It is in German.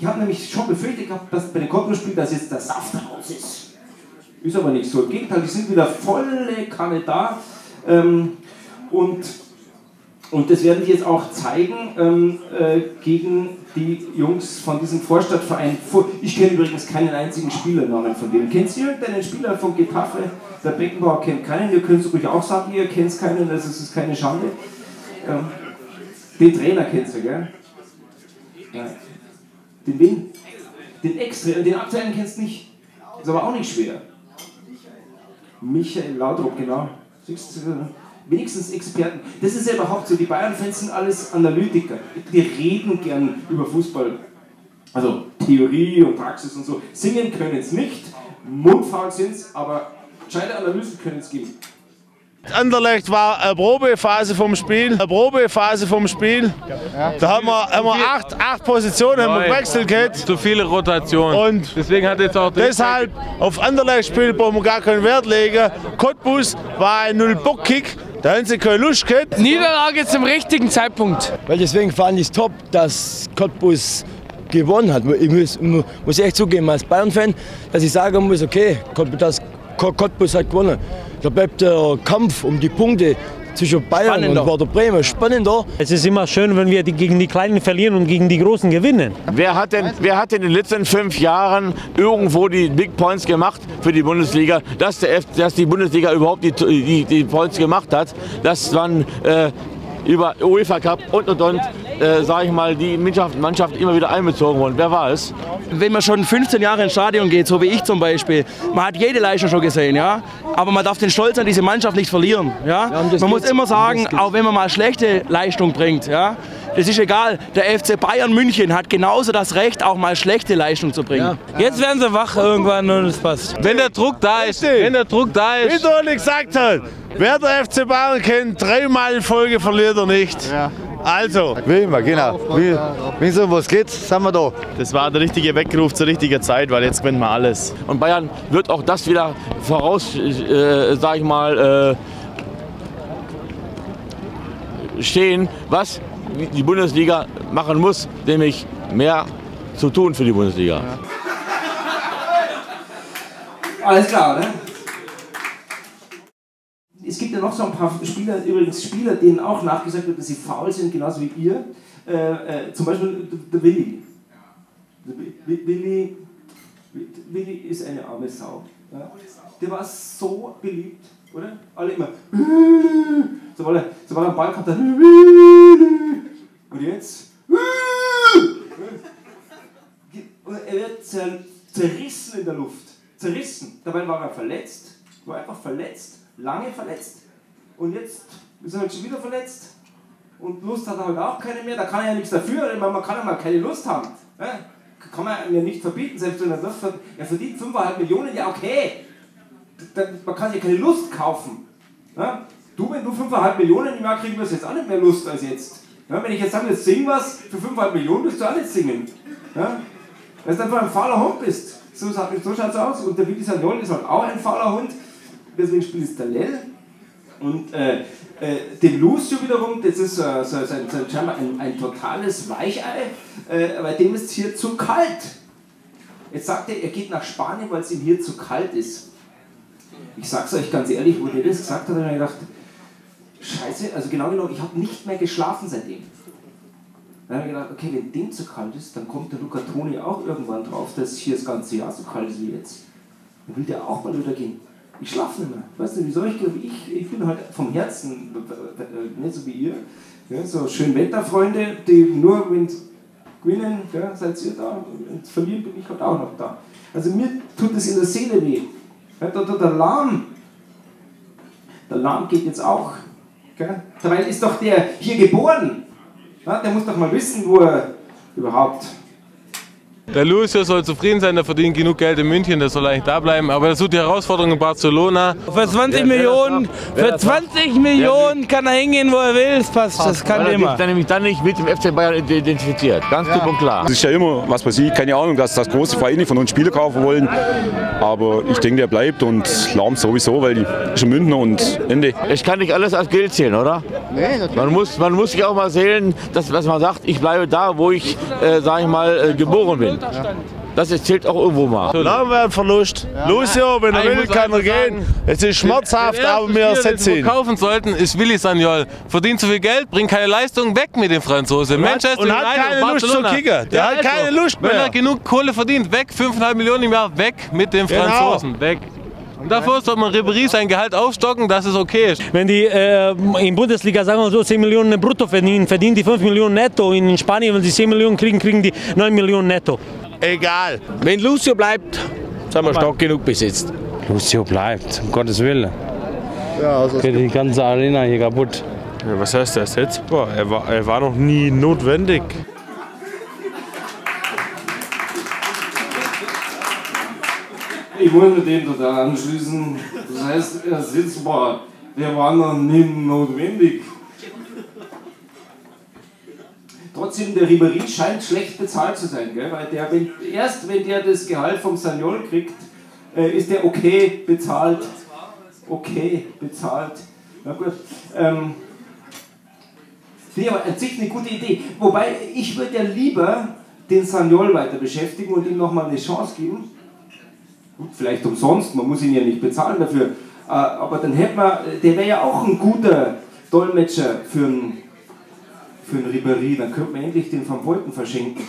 ich habe nämlich schon befürchtet gehabt, dass bei den Cottbus-Spielen, dass jetzt der Saft raus ist. Ist aber nicht so. Im Gegenteil, die sind wieder volle Kanne da. Ähm, und, und das werden die jetzt auch zeigen ähm, äh, gegen die Jungs von diesem Vorstadtverein. Ich kenne übrigens keinen einzigen Spielernamen von denen. Kennt ihr irgendeinen Spieler von Getafe? Der Beckenbauer kennt keinen. Ihr könnt es ruhig auch sagen, ihr kennt keinen, also es ist keine Schande. Ähm, den Trainer kennst du, gell? Ja. Den wen? Den Extra, den aktuellen kennst du nicht. Ist aber auch nicht schwer. Michael Laudrup, genau. Wenigstens Experten. Das ist ja überhaupt so. Die Bayern-Fans sind alles Analytiker. Die reden gern über Fußball. Also Theorie und Praxis und so. Singen können es nicht, mundfaul sind es, aber gescheite Analysen können es geben. Anderlecht war eine Probephase vom Spiel. Eine Probephase vom Spiel. Da haben wir, haben wir acht, acht Positionen haben wir gewechselt gehabt. Zu viele Rotationen. Und deswegen hat jetzt auch deshalb auf Anderlecht-Spiel brauchen wir gar keinen Wert legen. Cottbus war ein Null-Bock-Kick. Da haben sie keine Lust gehabt. Niederlage zum richtigen Zeitpunkt. Weil deswegen fand ich es top, dass Cottbus gewonnen hat. Ich muss, muss echt zugeben als Bayern-Fan, dass ich sagen muss, okay, Cottbus hat gewonnen. Da bleibt der Kampf um die Punkte zwischen Bayern spannender. und Werder Bremen spannender. Es ist immer schön, wenn wir die, gegen die Kleinen verlieren und gegen die Großen gewinnen. Wer hat, denn, wer hat denn in den letzten fünf Jahren irgendwo die Big Points gemacht für die Bundesliga? Dass, der F, dass die Bundesliga überhaupt die, die, die Points gemacht hat, das waren äh, über UEFA Cup und und und, äh, sage ich mal, die Mannschaft, Mannschaft immer wieder einbezogen worden. Wer war es? Wenn man schon 15 Jahre ins Stadion geht, so wie ich zum Beispiel, man hat jede Leistung schon gesehen, ja. Aber man darf den Stolz an diese Mannschaft nicht verlieren, ja. ja man muss immer sagen, auch wenn man mal schlechte Leistung bringt, ja. Das ist egal. Der FC Bayern München hat genauso das Recht, auch mal schlechte Leistung zu bringen. Ja. Jetzt werden sie wach irgendwann und es passt. Wenn der Druck da ist, wenn der Druck da ist. Wie Toni gesagt hat, wer der FC Bayern kennt, dreimal in Folge verliert er nicht. Ja. Also. Wie immer, genau. Wie, wenn so was geht, sind wir da. Das war der richtige Weckruf zur richtigen Zeit, weil jetzt gewinnen wir alles. Und Bayern wird auch das wieder voraus, äh, sag ich mal, äh, stehen, was die Bundesliga machen muss, nämlich mehr zu tun für die Bundesliga. Ja. Alles klar, ne? Noch so ein paar Spieler, übrigens Spieler, denen auch nachgesagt wird, dass sie faul sind, genauso wie ihr. Äh, äh, zum Beispiel der Willi. Willi, Willi ist eine arme Sau. Ja? Der war so beliebt, oder? Alle immer. Sobald er, sobald er einen Ball kommt, dann. Und jetzt? Er wird zerrissen in der Luft. Zerrissen. Dabei war er verletzt. War einfach verletzt. Lange verletzt. Und jetzt ist er halt schon wieder verletzt. Und Lust hat er halt auch keine mehr. Da kann er ja nichts dafür. Man kann ja mal keine Lust haben. Kann man mir nicht verbieten. Selbst wenn er das verdient. Er verdient 5,5 Millionen. Ja, okay. Man kann ja keine Lust kaufen. Du, wenn du 5,5 Millionen im Jahr kriegen wirst, jetzt auch nicht mehr Lust als jetzt. Ja, wenn ich jetzt sage, jetzt sing was für 5,5 Millionen, wirst du auch nicht singen. Ja? Weil du einfach ein fauler Hund bist. So, so schaut es aus. Und der Willi Sagnol ist halt auch ein fauler Hund. Deswegen spielt es der Lell. Und äh, äh, den Lucio wiederum, das ist äh, so, so, so, ein, ein, totales Weichei, äh, bei dem ist es hier zu kalt. Jetzt sagt er, er geht nach Spanien, weil es ihm hier zu kalt ist. Ich sag's euch ganz ehrlich, wo der das gesagt hat, habe ich gedacht, Scheiße, also genau genommen, ich habe nicht mehr geschlafen seitdem. Dann habe ich gedacht, okay, wenn dem zu kalt ist, dann kommt der Luca Toni auch irgendwann drauf, dass hier das ganze Jahr so kalt ist wie jetzt. Dann will der auch mal wieder gehen. Ich schlafe nicht mehr. Weißt du, wieso ich, ich, ich bin halt vom Herzen, nicht so wie ihr, ja, so schön Wetterfreunde, die nur, wenn gewinnen, ja, seid ihr da, und verlieren bin ich halt auch noch da. Also mir tut es in der Seele weh. Ja, der, der, der Lahm, der Lahm geht jetzt auch Gell? Dabei ist doch der hier geboren. Ja, der muss doch mal wissen, wo er überhaupt Der Lucio soll zufrieden sein, der verdient genug Geld in München, der soll eigentlich da bleiben. Aber das wird die Herausforderung in Barcelona. Für 20 Millionen, für 20 Millionen kann er hingehen, wo er will. Das passt, das kann Weil er immer. sich dann nämlich dann nicht mit dem FC Bayern identifiziert. Ganz klipp und klar. Es ist ja immer was passiert. Keine Ahnung, dass das große Vereine von uns Spieler kaufen wollen. Aber ich denke, der bleibt und Lahm sowieso, weil die ist ein Münchner und Ende. Ich kann nicht alles als Geld zählen, oder? Man muss, man muss sich auch mal sehen, dass, dass man sagt, ich bleibe da, wo ich, äh, sag ich mal, äh, geboren bin. Das ist, zählt auch irgendwo mal. Lahm wäre ein Verlust. Lucio, wenn er Ich will, kann er gehen. Es ist schmerzhaft, aber wir wir ihn. kaufen sollten, ist Willi Sagnol. Verdient zu viel Geld, bringt keine Leistung, weg mit dem Franzosen. Und Manchester und hat United keine Lust zu kicken. Der hat also, keine Lust Wenn mehr. er genug Kohle verdient, weg, 5,5 Millionen im Jahr, weg mit dem Genau. Franzosen, weg. Und davor soll man Ribéry sein Gehalt aufstocken, dass es okay ist. Wenn die äh, in Bundesliga, sagen wir so, 10 Millionen brutto verdienen, verdienen die 5 Millionen netto. In Spanien, wenn sie 10 Millionen kriegen, kriegen die 9 Millionen netto. Egal. Wenn Lucio bleibt, sind wir stark genug besetzt. Lucio bleibt, um Gottes Willen. Geht die ganze Arena hier kaputt. Ja, was heißt ersetzbar? Er war, er war noch nie notwendig. Ich muss mit dem total anschließen. Das heißt, ersetzbar. Der war noch nie notwendig. Trotzdem, der Ribéry scheint schlecht bezahlt zu sein, gell? weil der, wenn, erst wenn der das Gehalt vom Sagnol kriegt, äh, ist der okay bezahlt. Okay bezahlt. Na gut. Ähm, Finde ich aber an sich eine gute Idee. Wobei, ich würde ja lieber den Sagnol weiter beschäftigen und ihm nochmal eine Chance geben. Vielleicht umsonst, man muss ihn ja nicht bezahlen dafür. Äh, Aber dann hätte man, der wäre ja auch ein guter Dolmetscher für einen, für einen Ribéry. Dann könnte man endlich den Van Beuten verschenken.